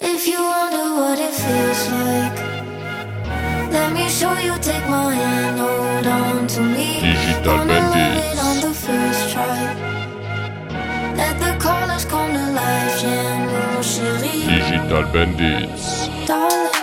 If you wonder what it feels like, let me show you. Take my hand, hold on to me. Digital Bandits. On the first try. Let the colors come to life, yeah, Digital Bandits. Darling,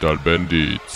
Digital Bandits.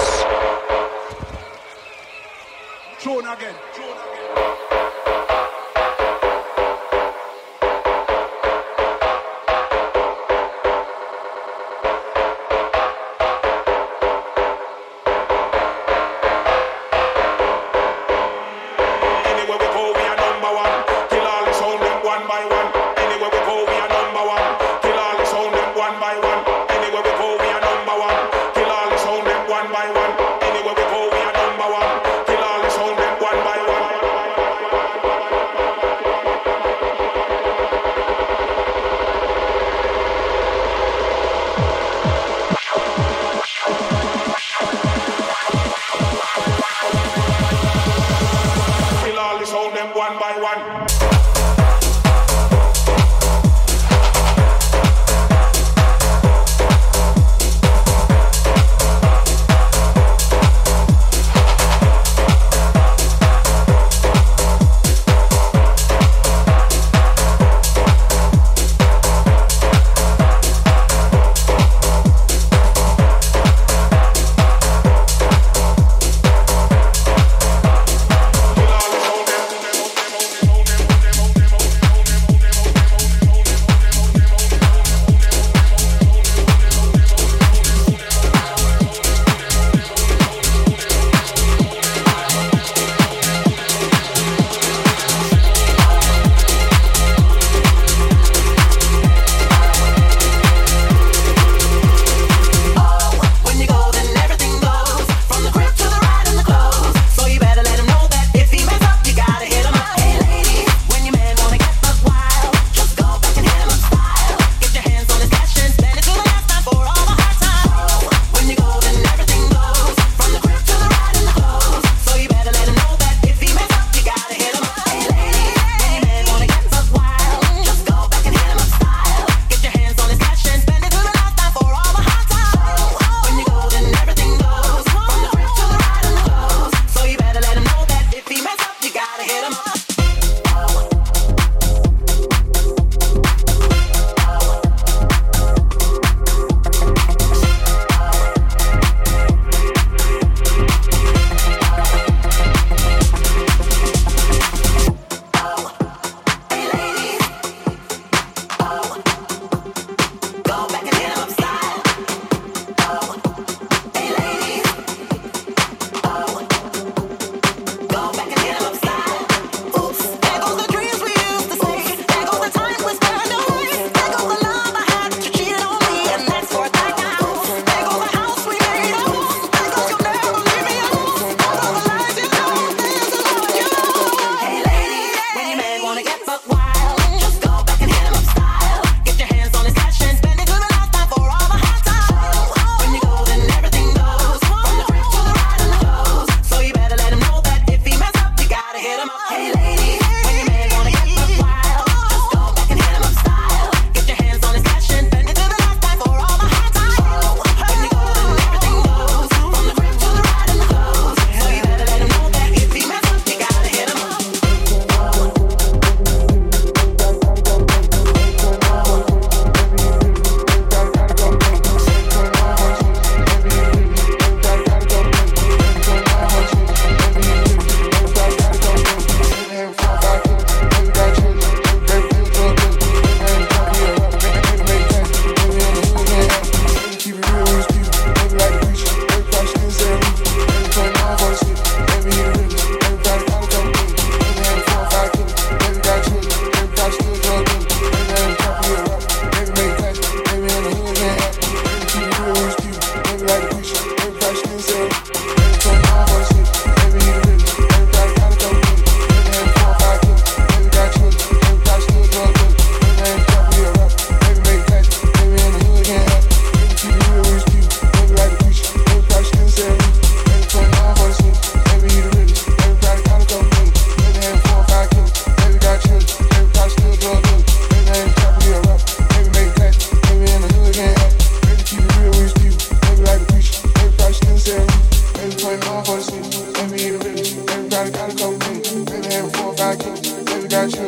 can come in. Baby, every four back in. Baby, got you.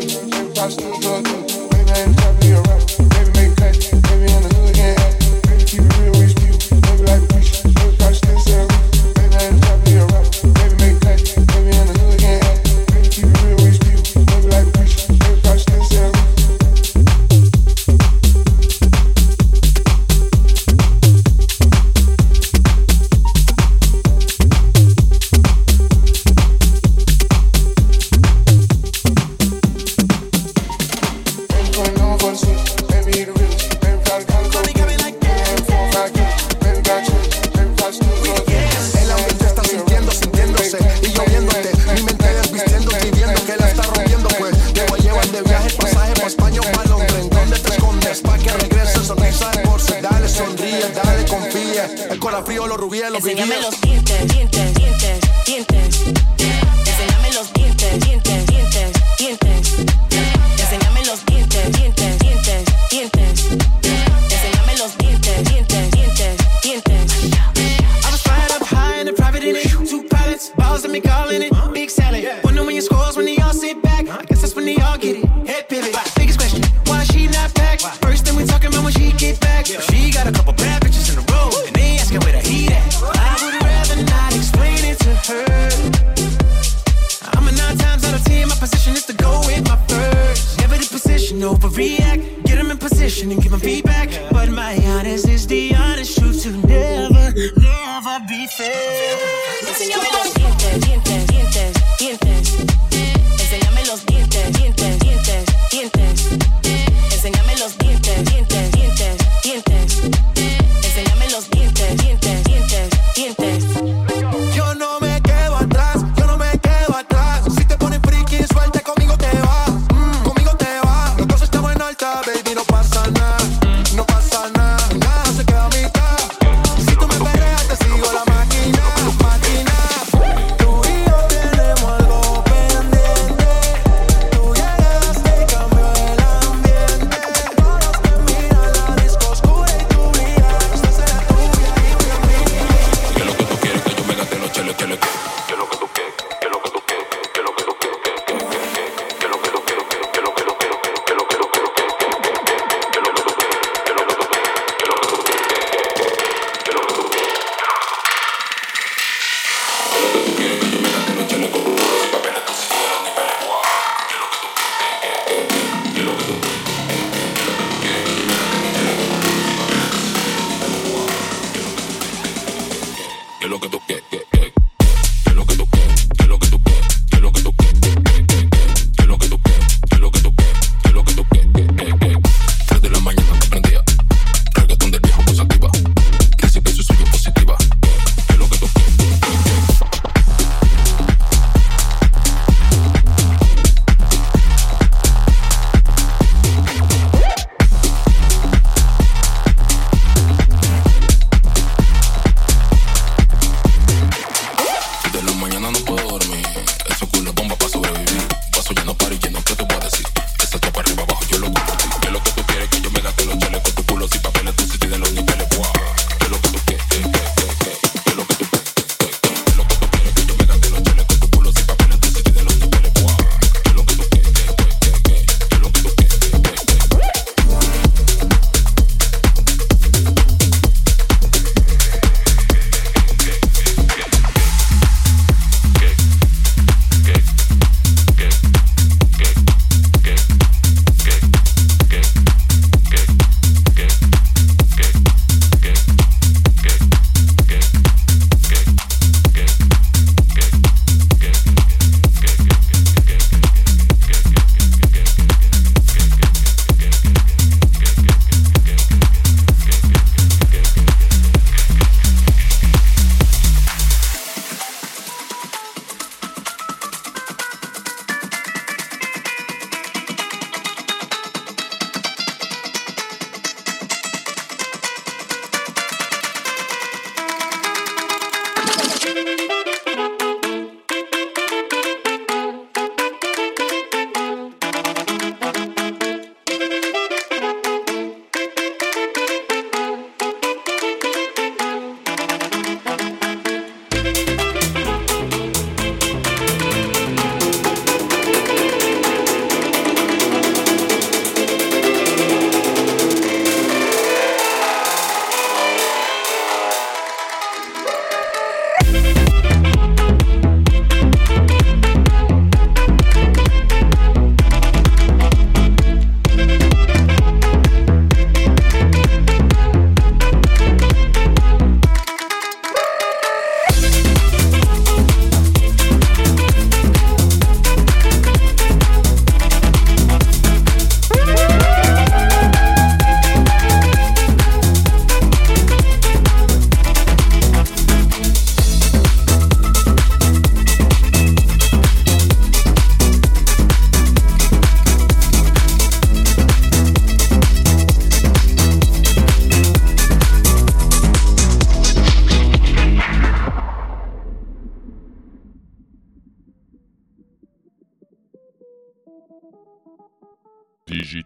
Baby, love you.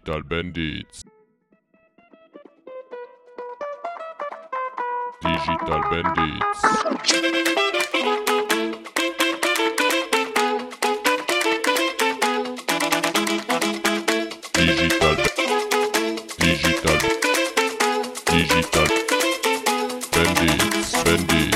Digital Bandits. Digital Bandits. Digital. Digital. Digital. Bandits. Bandits.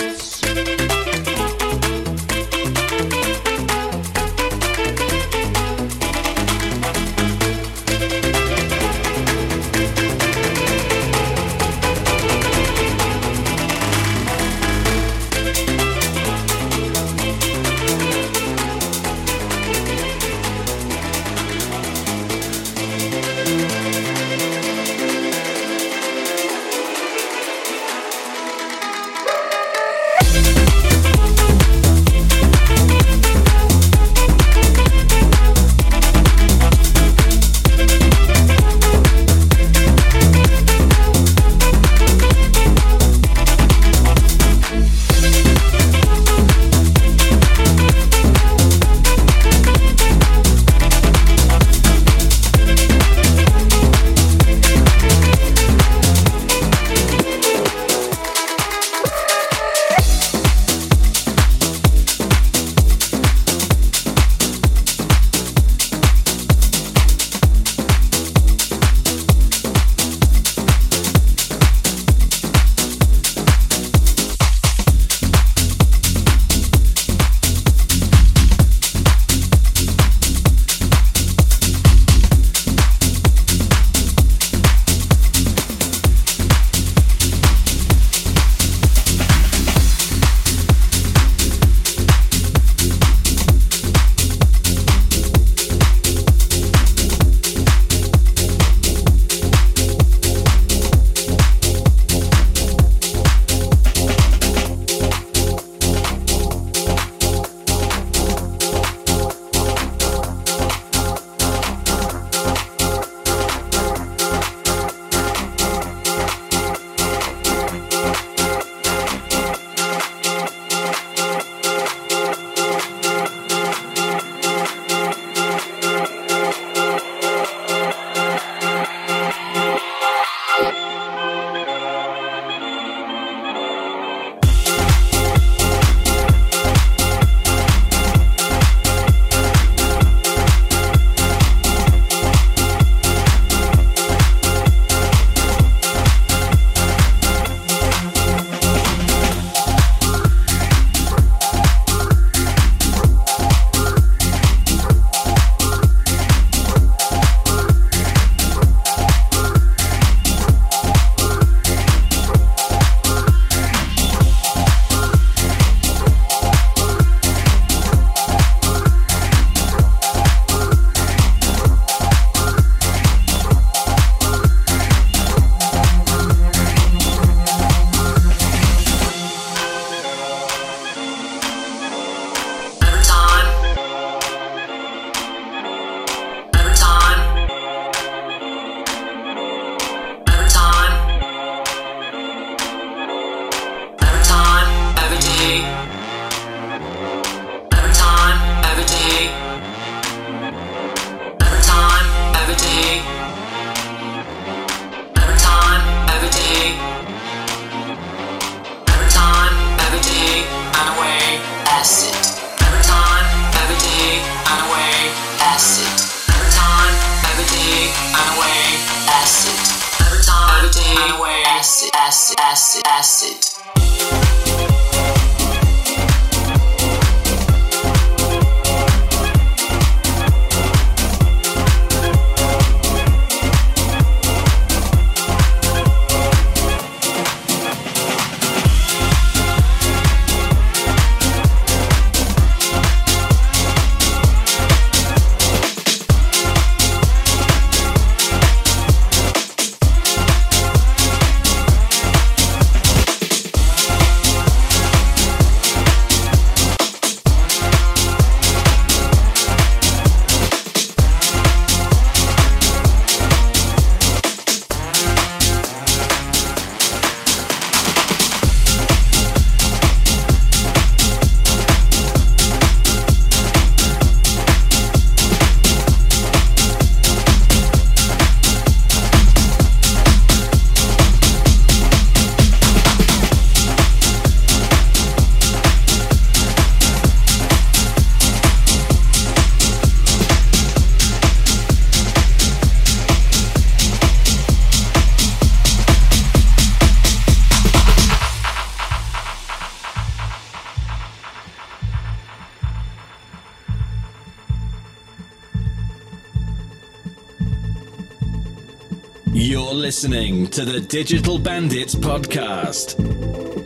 Listening to the Digital Bandits podcast.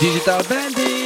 Digital Ahora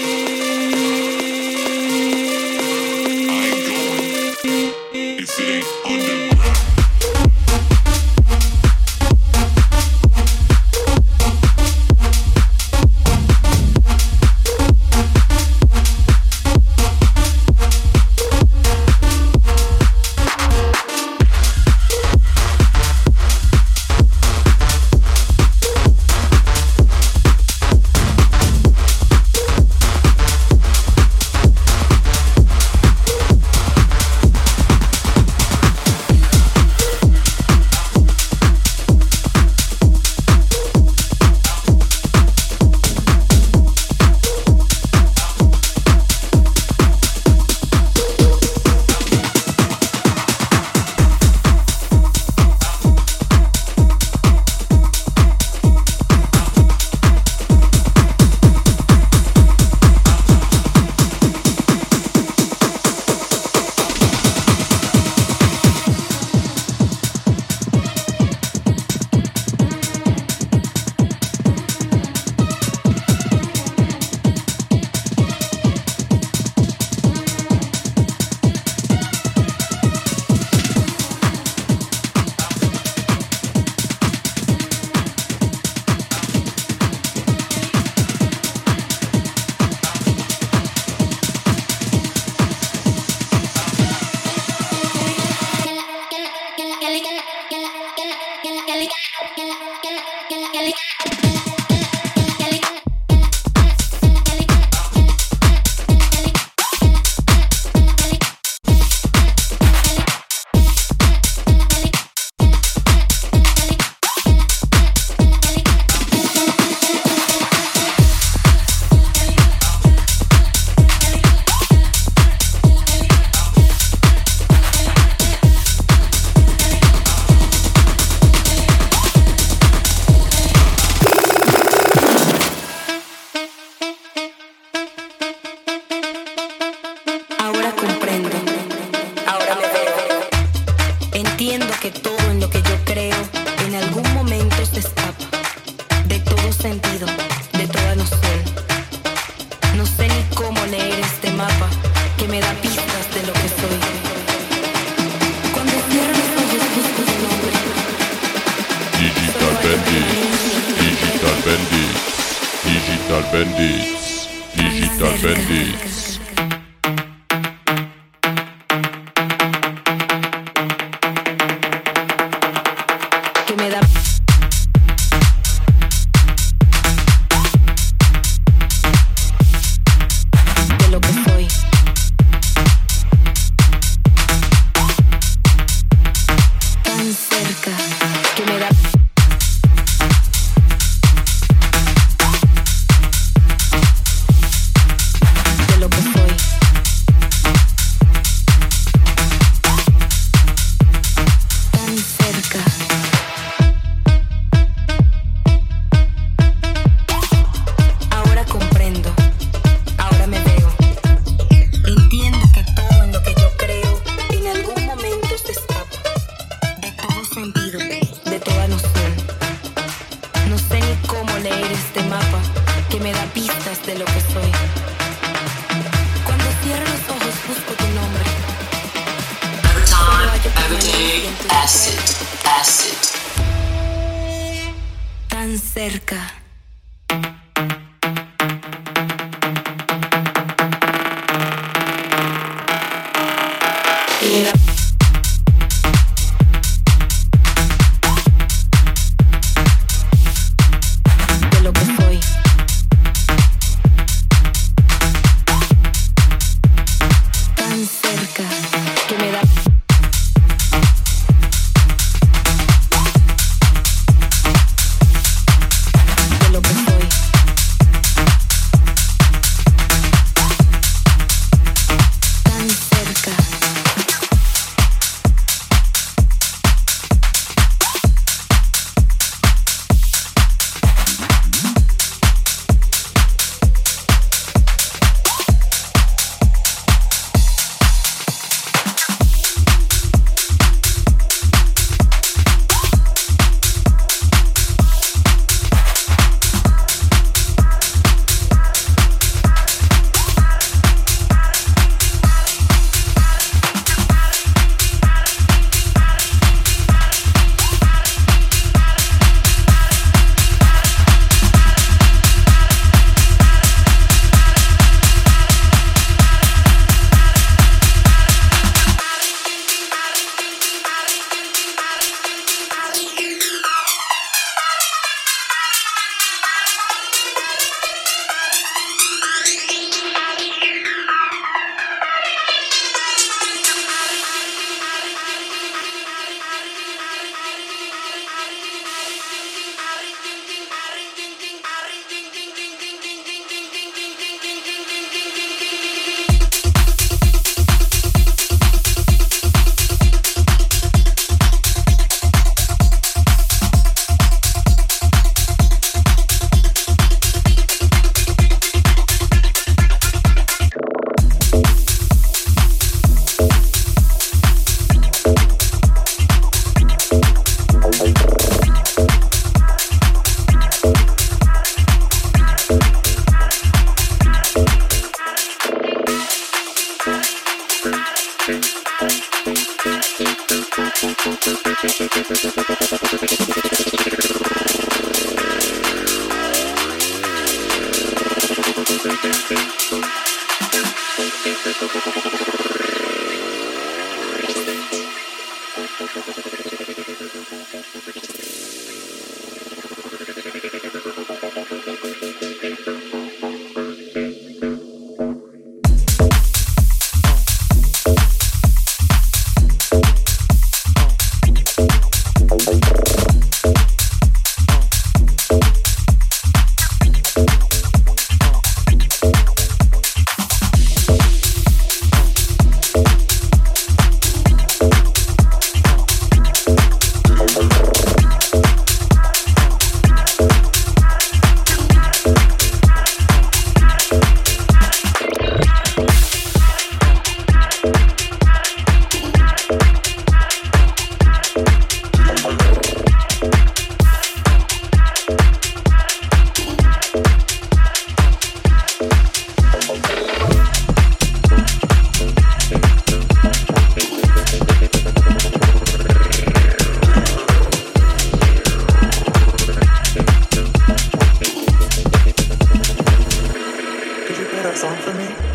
Acid, Acid. Tan cerca. song for me?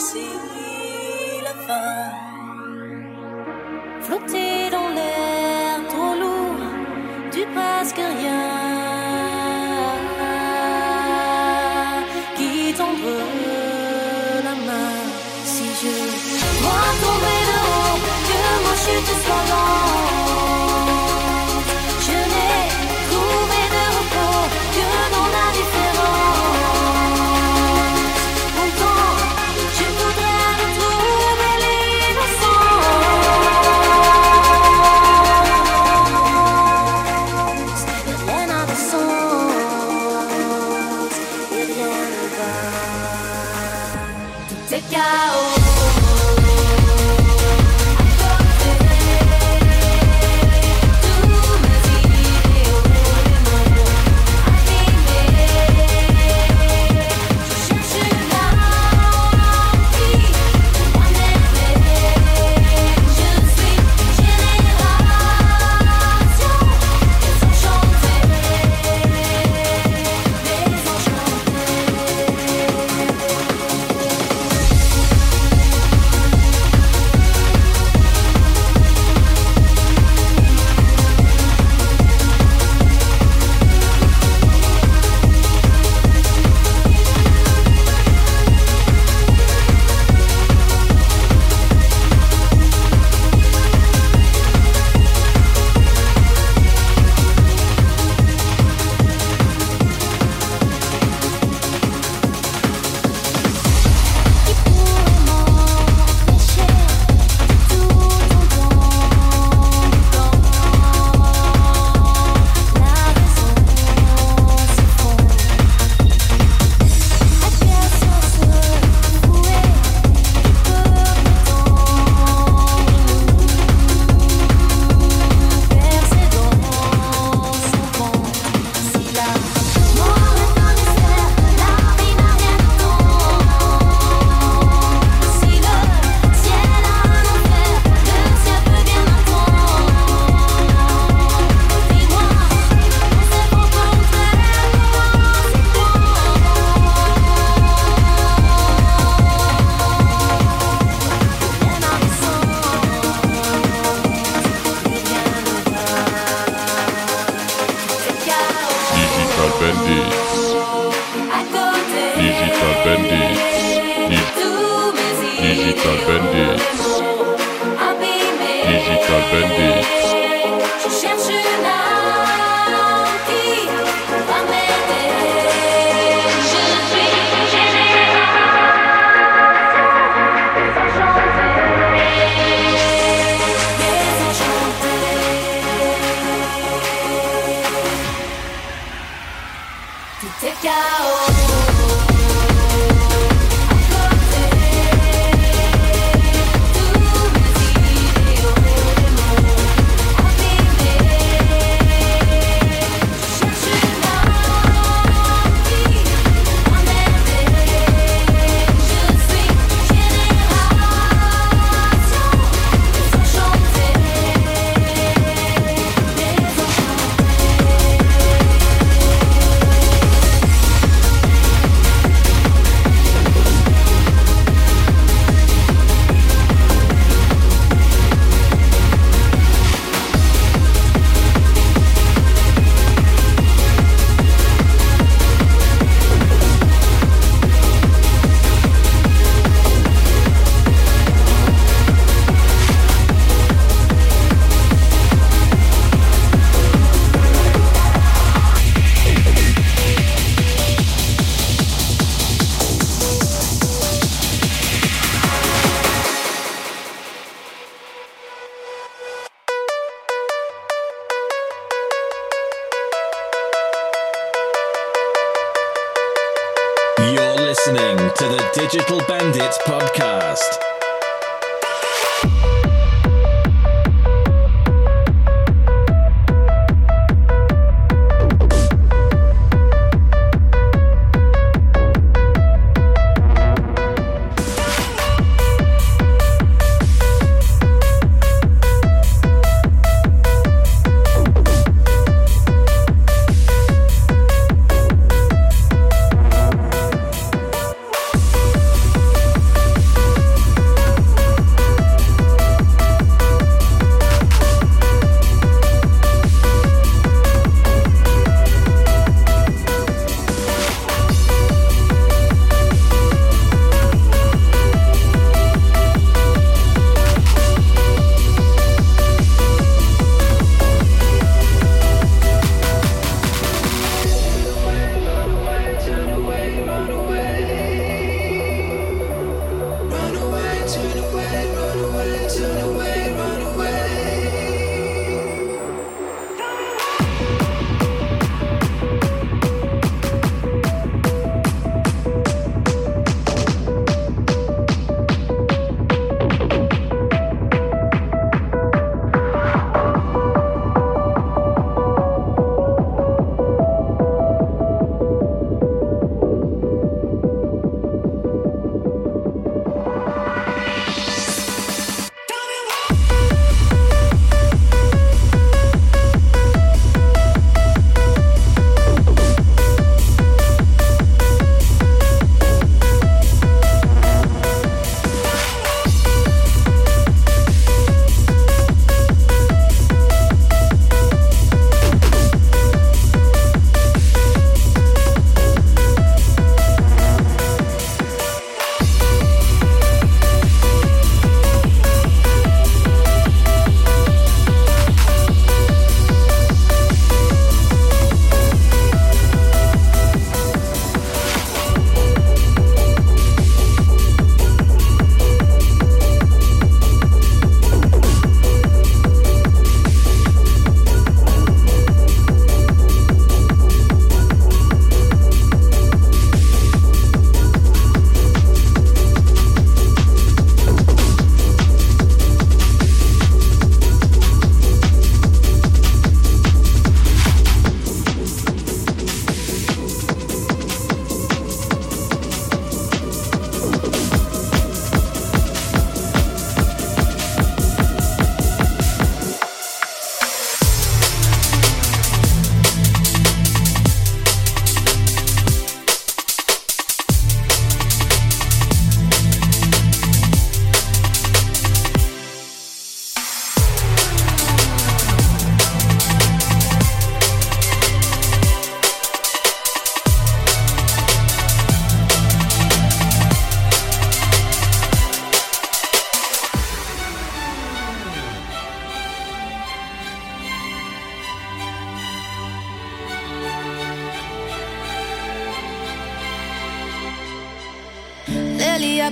Ici la fin, flotter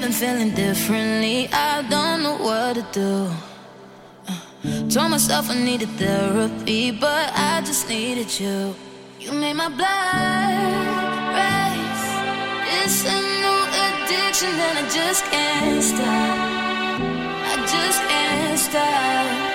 been feeling differently. I don't know what to do. Uh, told myself I needed therapy, but I just needed you. You made my blood race. It's a new addiction, and I just can't stop. I just can't stop.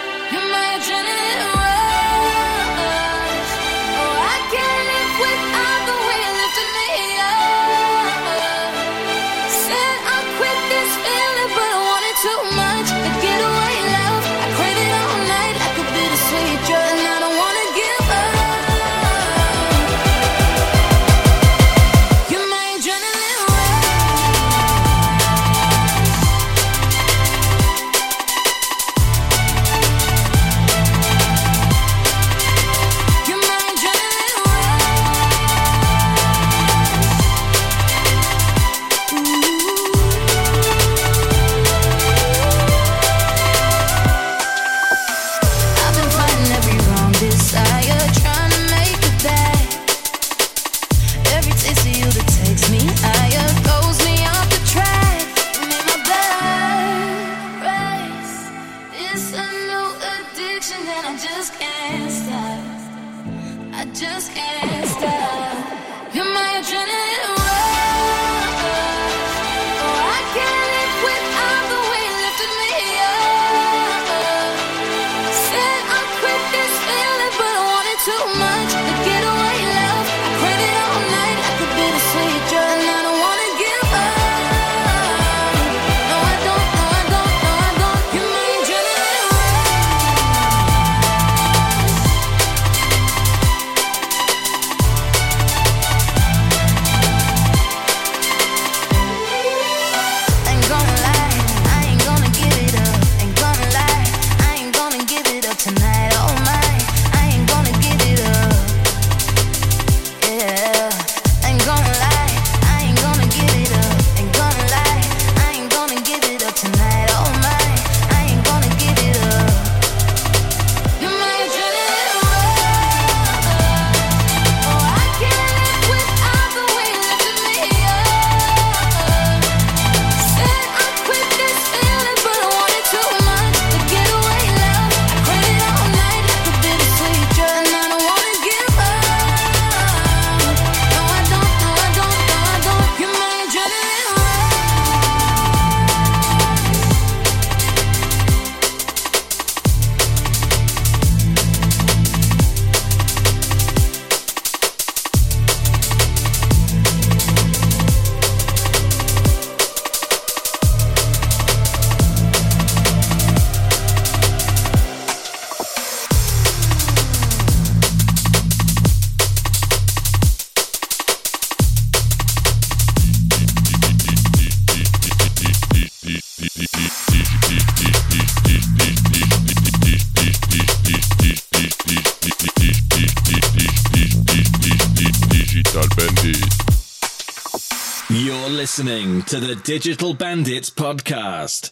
Digital Bandits Podcast.